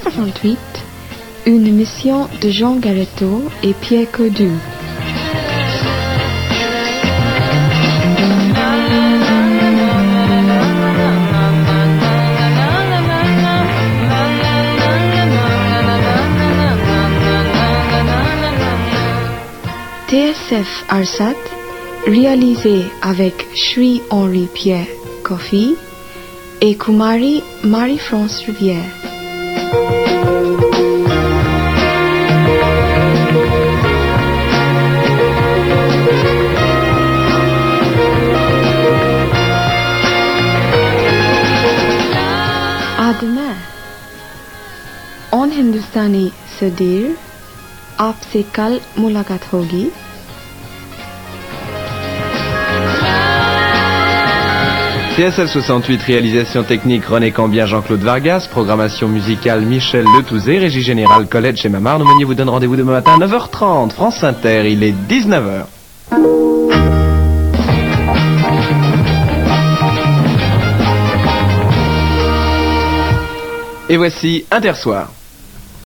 68, une émission de Jean Galetto et Pierre Codu. TSF Arsat, réalisé avec Sri Henri Pierre Coffey et Kumari Marie-France Rivière. À demain. En हिंदुस्तानी से देर आपसे कल मुलाकात होगी TSL 68, réalisation technique René Cambien, Jean-Claude Vargas, programmation musicale Michel Letouzé, régie générale Colette chez Mamar. Nous vous donne rendez-vous demain matin à 9h30, France Inter, il est 19h. Et voici Intersoir.